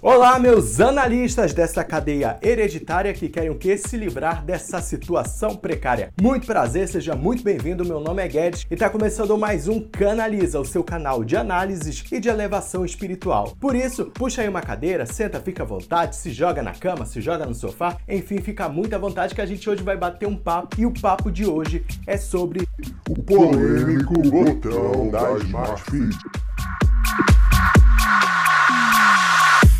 Olá, meus analistas dessa cadeia hereditária que querem o que? Se livrar dessa situação precária. Muito prazer, seja muito bem-vindo. Meu nome é Guedes e está começando mais um Canaliza, o seu canal de análises e de elevação espiritual. Por isso, puxa aí uma cadeira, senta, fica à vontade, se joga na cama, se joga no sofá, enfim, fica muito à vontade que a gente hoje vai bater um papo e o papo de hoje é sobre o polêmico botão da Smart Fit.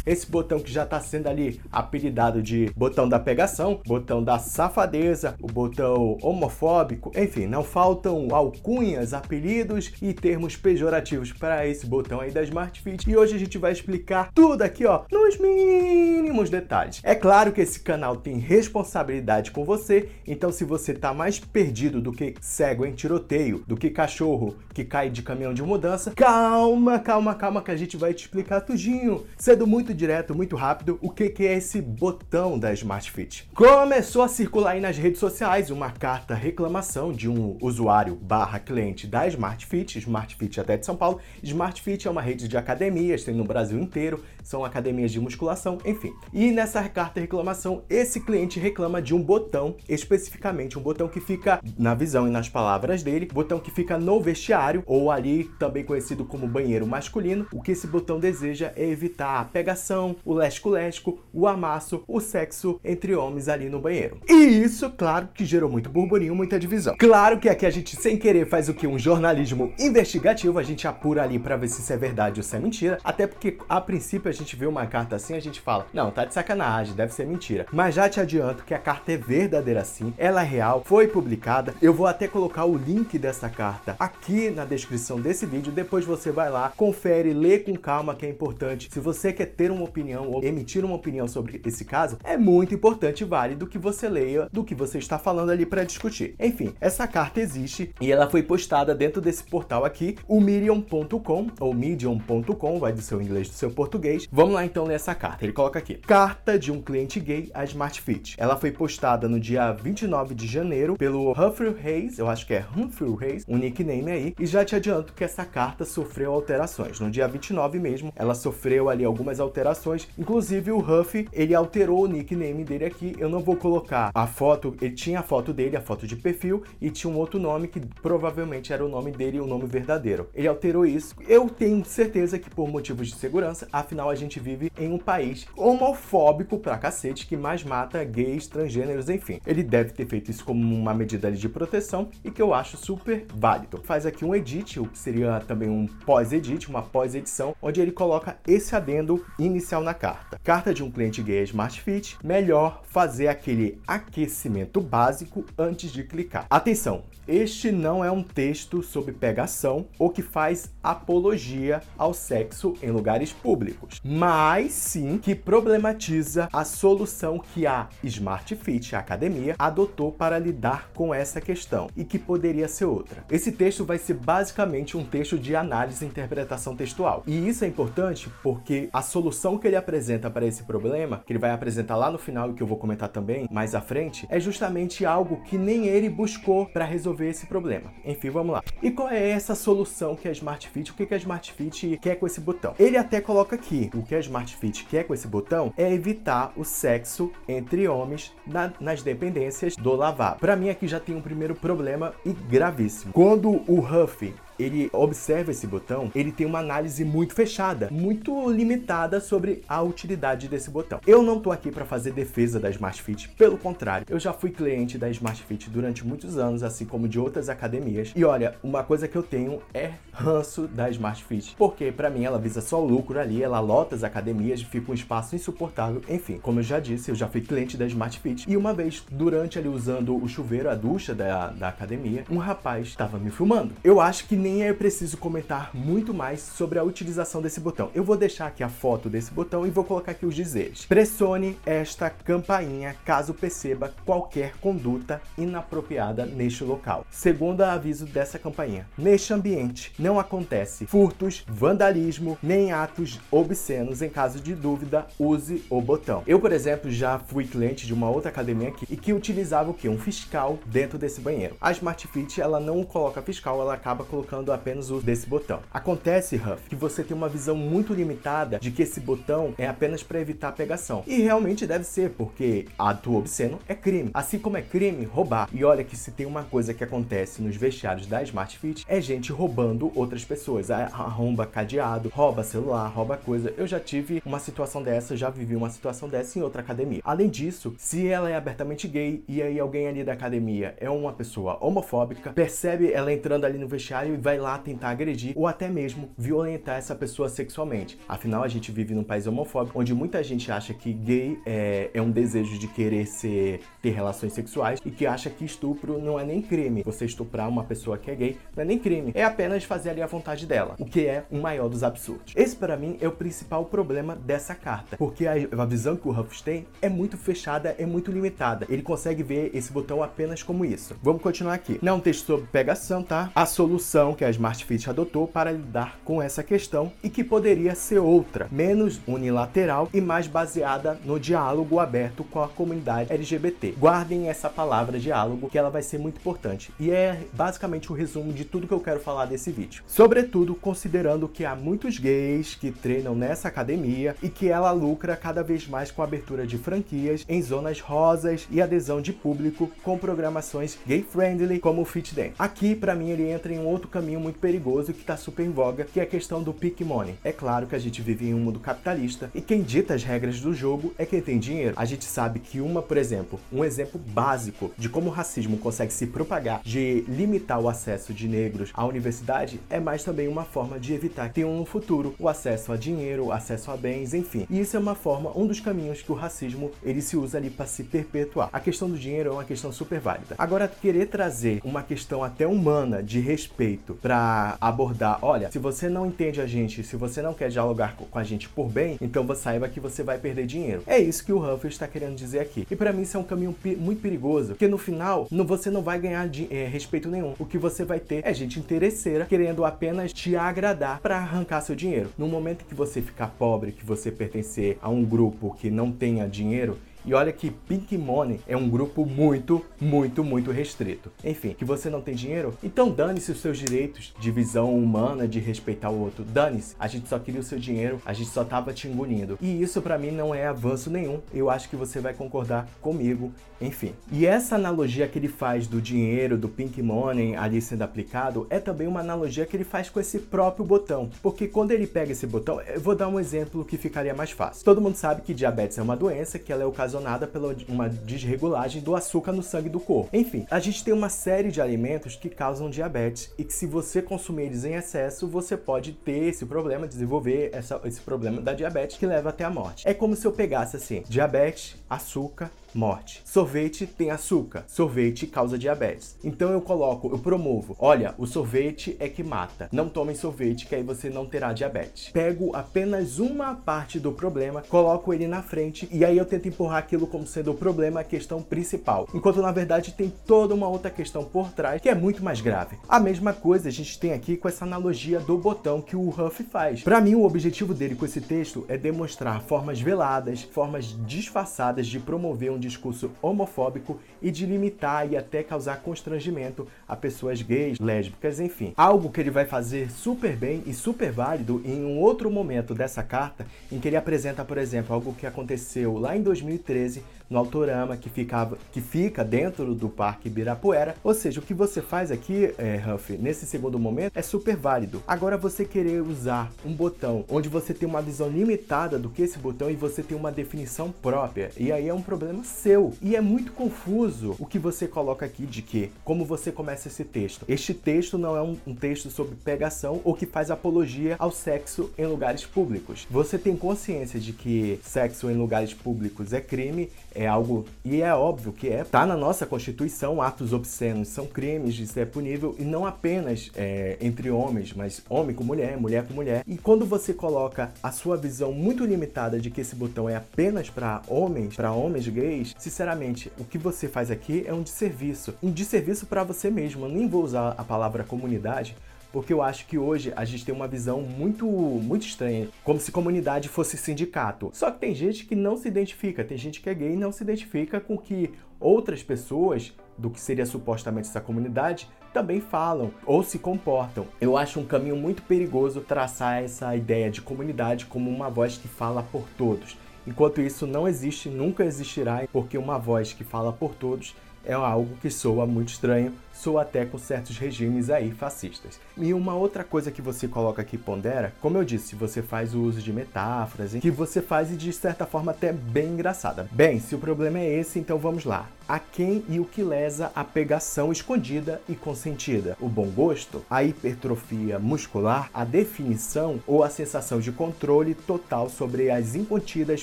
Esse botão que já está sendo ali apelidado de botão da pegação, botão da safadeza, o botão homofóbico, enfim, não faltam alcunhas, apelidos e termos pejorativos para esse botão aí da Smart Fit. E hoje a gente vai explicar tudo aqui, ó, nos mínimos detalhes. É claro que esse canal tem responsabilidade com você, então se você tá mais perdido do que cego em tiroteio, do que cachorro que cai de caminhão de mudança, calma, calma, calma que a gente vai te explicar tudinho. Sendo muito direto, muito rápido, o que, é esse botão da Smart Fit. Começou a circular aí nas redes sociais uma carta reclamação de um usuário barra cliente da Smart Fit, Smart Fit até de São Paulo. Smart Fit é uma rede de academias, tem no Brasil inteiro, são academias de musculação, enfim. E nessa carta reclamação, esse cliente reclama de um botão, especificamente um botão que fica, na visão e nas palavras dele, botão que fica no vestiário, ou ali também conhecido como banheiro masculino. O que esse botão deseja é evitar a pegação o lesco-lesco, o amasso, o sexo entre homens ali no banheiro. E isso, claro, que gerou muito burburinho, muita divisão. Claro que aqui a gente, sem querer, faz o que? Um jornalismo investigativo, a gente apura ali para ver se isso é verdade ou se é mentira, até porque a princípio a gente vê uma carta assim, a gente fala, não, tá de sacanagem, deve ser mentira. Mas já te adianto que a carta é verdadeira sim, ela é real, foi publicada, eu vou até colocar o link dessa carta aqui na descrição desse vídeo, depois você vai lá, confere, lê com calma que é importante. Se você quer ter um uma opinião ou emitir uma opinião sobre esse caso, é muito importante e válido que você leia do que você está falando ali para discutir. Enfim, essa carta existe e ela foi postada dentro desse portal aqui, o medium.com ou medium.com, vai do seu inglês do seu português. Vamos lá então ler essa carta. Ele coloca aqui: Carta de um cliente gay a Smart Fit. Ela foi postada no dia 29 de janeiro pelo Humphrey Hayes, eu acho que é Humphrey Hayes, um nickname aí, e já te adianto que essa carta sofreu alterações. No dia 29 mesmo, ela sofreu ali algumas alterações alterações. Inclusive o Huff, ele alterou o nickname dele aqui. Eu não vou colocar a foto, ele tinha a foto dele, a foto de perfil, e tinha um outro nome que provavelmente era o nome dele, o nome verdadeiro. Ele alterou isso. Eu tenho certeza que por motivos de segurança, afinal a gente vive em um país homofóbico pra cacete, que mais mata gays, transgêneros, enfim. Ele deve ter feito isso como uma medida de proteção e que eu acho super válido. Faz aqui um edit, o que seria também um pós-edit, uma pós-edição, onde ele coloca esse adendo inicial inicial na carta. Carta de um cliente gay Smart Fit, melhor fazer aquele aquecimento básico antes de clicar. Atenção, este não é um texto sobre pegação ou que faz apologia ao sexo em lugares públicos, mas sim que problematiza a solução que a Smart Fit, a academia, adotou para lidar com essa questão e que poderia ser outra. Esse texto vai ser basicamente um texto de análise e interpretação textual. E isso é importante porque a solução solução que ele apresenta para esse problema, que ele vai apresentar lá no final e que eu vou comentar também mais à frente, é justamente algo que nem ele buscou para resolver esse problema. Enfim, vamos lá. E qual é essa solução que a Smart Fit, o que a Smart Fit quer com esse botão? Ele até coloca aqui, o que a Smart Fit quer com esse botão é evitar o sexo entre homens na, nas dependências do lavabo. Para mim aqui já tem um primeiro problema e gravíssimo. Quando o Huff ele observa esse botão, ele tem uma análise muito fechada, muito limitada sobre a utilidade desse botão. Eu não tô aqui para fazer defesa da Smart Fit, pelo contrário, eu já fui cliente da Smart Fit durante muitos anos, assim como de outras academias. E olha, uma coisa que eu tenho é ranço da Smart Fit, porque para mim ela visa só o lucro ali, ela lota as academias, fica um espaço insuportável. Enfim, como eu já disse, eu já fui cliente da Smart Fit e uma vez durante ali usando o chuveiro, a ducha da, da academia, um rapaz estava me filmando. Eu acho que nem é preciso comentar muito mais sobre a utilização desse botão. Eu vou deixar aqui a foto desse botão e vou colocar aqui os dizeres. Pressione esta campainha caso perceba qualquer conduta inapropriada neste local. Segundo aviso dessa campainha, neste ambiente não acontece furtos, vandalismo, nem atos obscenos. Em caso de dúvida, use o botão. Eu, por exemplo, já fui cliente de uma outra academia aqui e que utilizava o que? Um fiscal dentro desse banheiro. A Smart Fit, ela não coloca fiscal, ela acaba colocando limitando apenas o desse botão. Acontece, Huff, que você tem uma visão muito limitada de que esse botão é apenas para evitar a pegação. E realmente deve ser, porque ato obsceno é crime. Assim como é crime roubar. E olha que se tem uma coisa que acontece nos vestiários da Smart Fit, é gente roubando outras pessoas. Arromba cadeado, rouba celular, rouba coisa. Eu já tive uma situação dessa, já vivi uma situação dessa em outra academia. Além disso, se ela é abertamente gay e aí alguém ali da academia é uma pessoa homofóbica, percebe ela entrando ali no vestiário e vai lá tentar agredir ou até mesmo violentar essa pessoa sexualmente. Afinal, a gente vive num país homofóbico onde muita gente acha que gay é, é um desejo de querer ser, ter relações sexuais e que acha que estupro não é nem crime. Você estuprar uma pessoa que é gay não é nem crime, é apenas fazer ali a vontade dela, o que é o maior dos absurdos. Esse para mim é o principal problema dessa carta, porque a, a visão que o Ruffs tem é muito fechada, é muito limitada. Ele consegue ver esse botão apenas como isso. Vamos continuar aqui. Não é um texto sobre pegação, tá? A solução que a Smart Fit adotou para lidar com essa questão e que poderia ser outra, menos unilateral e mais baseada no diálogo aberto com a comunidade LGBT. Guardem essa palavra diálogo que ela vai ser muito importante e é basicamente o resumo de tudo que eu quero falar desse vídeo. Sobretudo considerando que há muitos gays que treinam nessa academia e que ela lucra cada vez mais com a abertura de franquias em zonas rosas e adesão de público com programações gay-friendly como o Fit Dance. Aqui, para mim, ele entra em um outro caminho muito perigoso que está super em voga, que é a questão do pick money. É claro que a gente vive em um mundo capitalista e quem dita as regras do jogo é quem tem dinheiro. A gente sabe que uma, por exemplo, um exemplo básico de como o racismo consegue se propagar, de limitar o acesso de negros à universidade, é mais também uma forma de evitar que tenham no futuro o acesso a dinheiro, acesso a bens, enfim. E isso é uma forma, um dos caminhos que o racismo ele se usa ali para se perpetuar. A questão do dinheiro é uma questão super válida. Agora, querer trazer uma questão até humana de respeito para abordar, olha, se você não entende a gente, se você não quer dialogar com a gente por bem, então você saiba que você vai perder dinheiro. É isso que o Huffle está querendo dizer aqui. E para mim isso é um caminho muito perigoso, porque no final não, você não vai ganhar de, é, respeito nenhum. O que você vai ter é gente interesseira querendo apenas te agradar para arrancar seu dinheiro. No momento que você ficar pobre, que você pertencer a um grupo que não tenha dinheiro, e olha que Pink Money é um grupo muito, muito, muito restrito. Enfim, que você não tem dinheiro? Então dane-se os seus direitos de visão humana, de respeitar o outro. Dane-se. A gente só queria o seu dinheiro, a gente só tava te engolindo. E isso para mim não é avanço nenhum. Eu acho que você vai concordar comigo. Enfim. E essa analogia que ele faz do dinheiro, do Pink Money ali sendo aplicado, é também uma analogia que ele faz com esse próprio botão. Porque quando ele pega esse botão, eu vou dar um exemplo que ficaria mais fácil. Todo mundo sabe que diabetes é uma doença, que ela é ocasionada ocasionada pela uma desregulagem do açúcar no sangue do corpo. Enfim, a gente tem uma série de alimentos que causam diabetes e que se você consumir eles em excesso, você pode ter esse problema, desenvolver essa, esse problema da diabetes que leva até a morte. É como se eu pegasse assim, diabetes, açúcar, morte. Sorvete tem açúcar. Sorvete causa diabetes. Então eu coloco, eu promovo. Olha, o sorvete é que mata. Não tomem sorvete que aí você não terá diabetes. Pego apenas uma parte do problema, coloco ele na frente e aí eu tento empurrar aquilo como sendo o problema, a questão principal. Enquanto na verdade tem toda uma outra questão por trás que é muito mais grave. A mesma coisa a gente tem aqui com essa analogia do botão que o Huff faz. Para mim o objetivo dele com esse texto é demonstrar formas veladas, formas disfarçadas de promover um discurso homofóbico e de limitar e até causar constrangimento a pessoas gays, lésbicas, enfim. Algo que ele vai fazer super bem e super válido em um outro momento dessa carta, em que ele apresenta, por exemplo, algo que aconteceu lá em 2013 no Autorama, que, ficava, que fica dentro do Parque Ibirapuera. Ou seja, o que você faz aqui, é, Huff, nesse segundo momento, é super válido. Agora, você querer usar um botão onde você tem uma visão limitada do que esse botão e você tem uma definição própria, e aí é um problema seu. E é muito confuso o que você coloca aqui de que, como você começa esse texto. Este texto não é um, um texto sobre pegação ou que faz apologia ao sexo em lugares públicos. Você tem consciência de que sexo em lugares públicos é crime, é algo e é óbvio que é tá na nossa constituição atos obscenos são crimes isso é punível e não apenas é, entre homens mas homem com mulher mulher com mulher. E quando você coloca a sua visão muito limitada de que esse botão é apenas para homens para homens gays sinceramente o que você faz aqui é um desserviço. Um desserviço para você mesmo. Eu nem vou usar a palavra comunidade porque eu acho que hoje a gente tem uma visão muito, muito estranha, como se comunidade fosse sindicato. Só que tem gente que não se identifica, tem gente que é gay e não se identifica com que outras pessoas do que seria supostamente essa comunidade também falam ou se comportam. Eu acho um caminho muito perigoso traçar essa ideia de comunidade como uma voz que fala por todos. Enquanto isso não existe, nunca existirá, porque uma voz que fala por todos é algo que soa muito estranho, soa até com certos regimes aí fascistas. E uma outra coisa que você coloca aqui pondera, como eu disse, você faz o uso de metáforas, que você faz e de certa forma até bem engraçada. Bem, se o problema é esse, então vamos lá. A quem e o que lesa a pegação escondida e consentida? O bom gosto? A hipertrofia muscular? A definição ou a sensação de controle total sobre as incontidas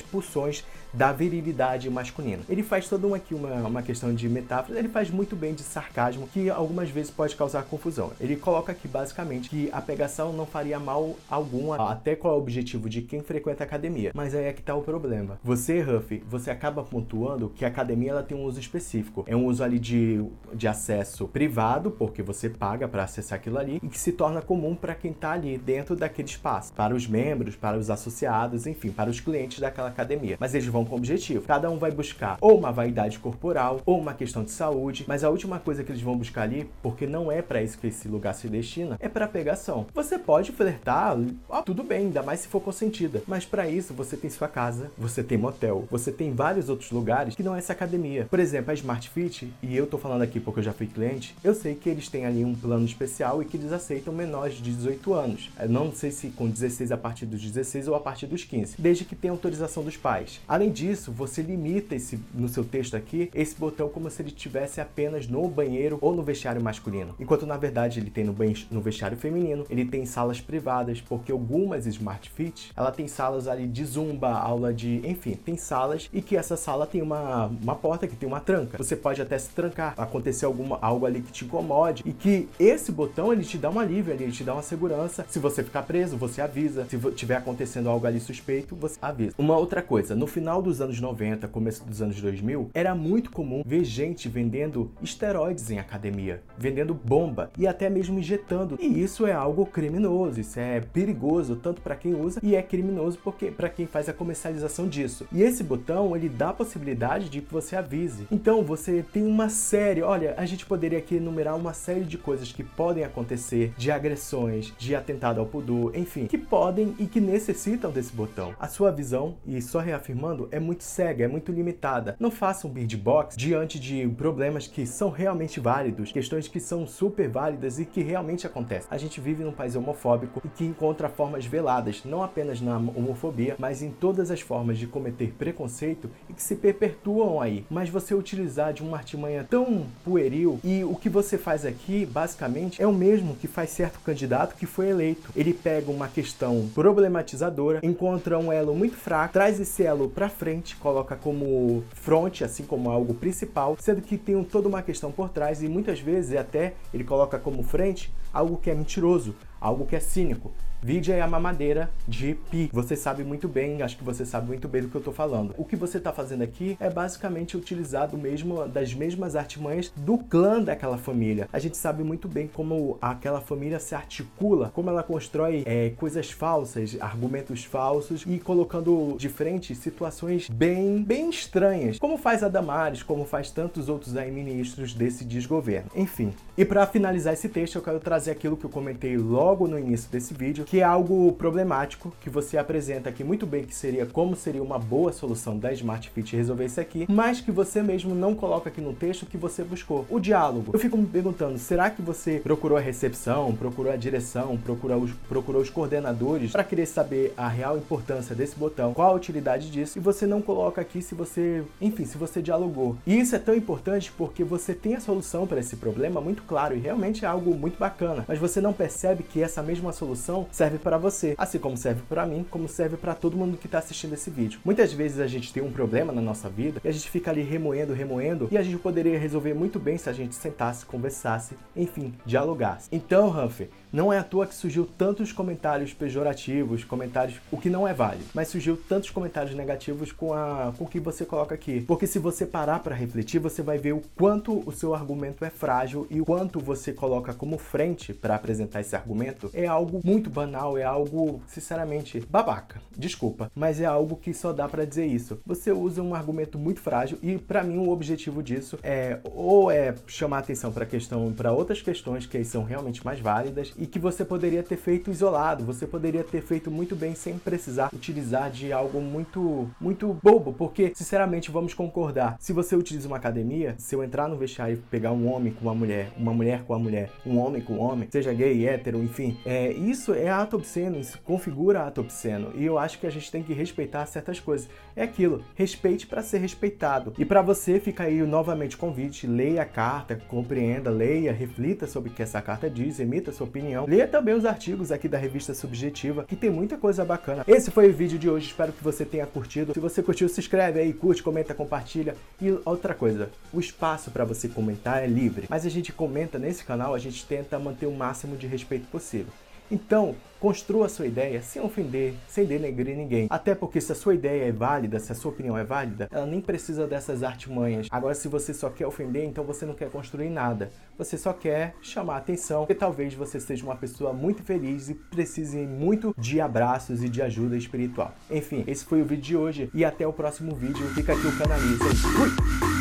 pulsões da virilidade masculina. Ele faz toda uma, aqui uma, uma questão de metáfora, ele faz muito bem de sarcasmo, que algumas vezes pode causar confusão. Ele coloca aqui basicamente que a pegação não faria mal algum, até qual é o objetivo de quem frequenta a academia. Mas aí é que tá o problema. Você, Huff, você acaba pontuando que a academia ela tem um uso específico. É um uso ali de, de acesso privado, porque você paga para acessar aquilo ali, e que se torna comum para quem tá ali dentro daquele espaço, para os membros, para os associados, enfim, para os clientes daquela academia. Mas eles vão com objetivo. Cada um vai buscar ou uma vaidade corporal ou uma questão de saúde, mas a última coisa que eles vão buscar ali, porque não é para isso que esse lugar se destina, é para pegação. Você pode flertar, ó, tudo bem, ainda mais se for consentida, mas para isso você tem sua casa, você tem motel, você tem vários outros lugares que não é essa academia. Por exemplo, a Smart Fit, e eu tô falando aqui porque eu já fui cliente, eu sei que eles têm ali um plano especial e que eles aceitam menores de 18 anos. Eu não sei se com 16 a partir dos 16 ou a partir dos 15, desde que tenha autorização dos pais. Além disso, você limita esse, no seu texto aqui esse botão como se ele tivesse apenas no banheiro ou no vestiário masculino. Enquanto na verdade ele tem no, no vestiário feminino, ele tem salas privadas, porque algumas Smart Fit, ela tem salas ali de zumba, aula de, enfim, tem salas e que essa sala tem uma, uma porta que tem uma tranca. Você pode até se trancar, acontecer alguma, algo ali que te incomode e que esse botão ele te dá um alívio ali, ele te dá uma segurança. Se você ficar preso, você avisa. Se tiver acontecendo algo ali suspeito, você avisa. Uma outra coisa, no final dos anos 90, começo dos anos 2000, era muito comum ver gente vendendo esteroides em academia, vendendo bomba e até mesmo injetando. E isso é algo criminoso, isso é perigoso tanto para quem usa e é criminoso porque para quem faz a comercialização disso. E esse botão, ele dá a possibilidade de que você avise. Então, você tem uma série, olha, a gente poderia aqui enumerar uma série de coisas que podem acontecer, de agressões, de atentado ao pudor, enfim, que podem e que necessitam desse botão. A sua visão, e só reafirmando, é muito cega, é muito limitada. Não faça um beatbox diante de problemas que são realmente válidos, questões que são super válidas e que realmente acontecem. A gente vive num país homofóbico e que encontra formas veladas, não apenas na homofobia, mas em todas as formas de cometer preconceito e que se perpetuam aí. Mas você utilizar de uma artimanha tão pueril e o que você faz aqui, basicamente, é o mesmo que faz certo candidato que foi eleito. Ele pega uma questão problematizadora, encontra um elo muito fraco, traz esse elo para frente, coloca como fronte, assim como algo principal, sendo que tem toda uma questão por trás e muitas vezes até ele coloca como frente algo que é mentiroso, algo que é cínico. Vide é a mamadeira de Pi. Você sabe muito bem, acho que você sabe muito bem do que eu tô falando. O que você tá fazendo aqui é basicamente utilizar do mesmo, das mesmas artimanhas do clã daquela família. A gente sabe muito bem como aquela família se articula, como ela constrói é, coisas falsas, argumentos falsos e colocando de frente situações bem, bem estranhas, como faz a Damares, como faz tantos outros aí ministros desse desgoverno. Enfim, e para finalizar esse texto, eu quero trazer aquilo que eu comentei logo no início desse vídeo, que é algo problemático que você apresenta aqui muito bem que seria como seria uma boa solução da Smart Fit resolver isso aqui, mas que você mesmo não coloca aqui no texto que você buscou. O diálogo. Eu fico me perguntando, será que você procurou a recepção, procurou a direção, procurou os, procurou os coordenadores para querer saber a real importância desse botão, qual a utilidade disso, e você não coloca aqui se você, enfim, se você dialogou. E isso é tão importante porque você tem a solução para esse problema muito claro e realmente é algo muito bacana, mas você não percebe que essa mesma solução serve para você, assim como serve para mim, como serve para todo mundo que está assistindo esse vídeo. Muitas vezes a gente tem um problema na nossa vida e a gente fica ali remoendo, remoendo, e a gente poderia resolver muito bem se a gente sentasse, conversasse, enfim, dialogasse. Então, Humphrey, não é à toa que surgiu tantos comentários pejorativos, comentários o que não é válido, mas surgiu tantos comentários negativos com a com o que você coloca aqui. Porque se você parar para refletir, você vai ver o quanto o seu argumento é frágil e o quanto você coloca como frente para apresentar esse argumento é algo muito banal anal é algo, sinceramente, babaca. Desculpa, mas é algo que só dá para dizer isso. Você usa um argumento muito frágil e para mim o objetivo disso é ou é chamar atenção para questão para outras questões que são realmente mais válidas e que você poderia ter feito isolado, você poderia ter feito muito bem sem precisar utilizar de algo muito muito bobo, porque sinceramente vamos concordar, se você utiliza uma academia, se eu entrar no vestiário e pegar um homem com uma mulher, uma mulher com uma mulher, um homem com um homem, seja gay, hétero, enfim, é, isso é ato obsceno, isso configura ato obsceno. E eu acho que a gente tem que respeitar certas coisas. É aquilo, respeite para ser respeitado. E para você fica aí novamente o convite, leia a carta, compreenda, leia, reflita sobre o que essa carta diz, emita sua opinião. Leia também os artigos aqui da revista Subjetiva, que tem muita coisa bacana. Esse foi o vídeo de hoje, espero que você tenha curtido. Se você curtiu, se inscreve aí, curte, comenta, compartilha. E outra coisa, o espaço para você comentar é livre, mas a gente comenta nesse canal, a gente tenta manter o máximo de respeito possível. Então, construa sua ideia sem ofender, sem denegrir ninguém. Até porque se a sua ideia é válida, se a sua opinião é válida, ela nem precisa dessas artimanhas. Agora, se você só quer ofender, então você não quer construir nada. Você só quer chamar atenção, porque talvez você seja uma pessoa muito feliz e precise muito de abraços e de ajuda espiritual. Enfim, esse foi o vídeo de hoje e até o próximo vídeo. Fica aqui o Canaliza. Fui!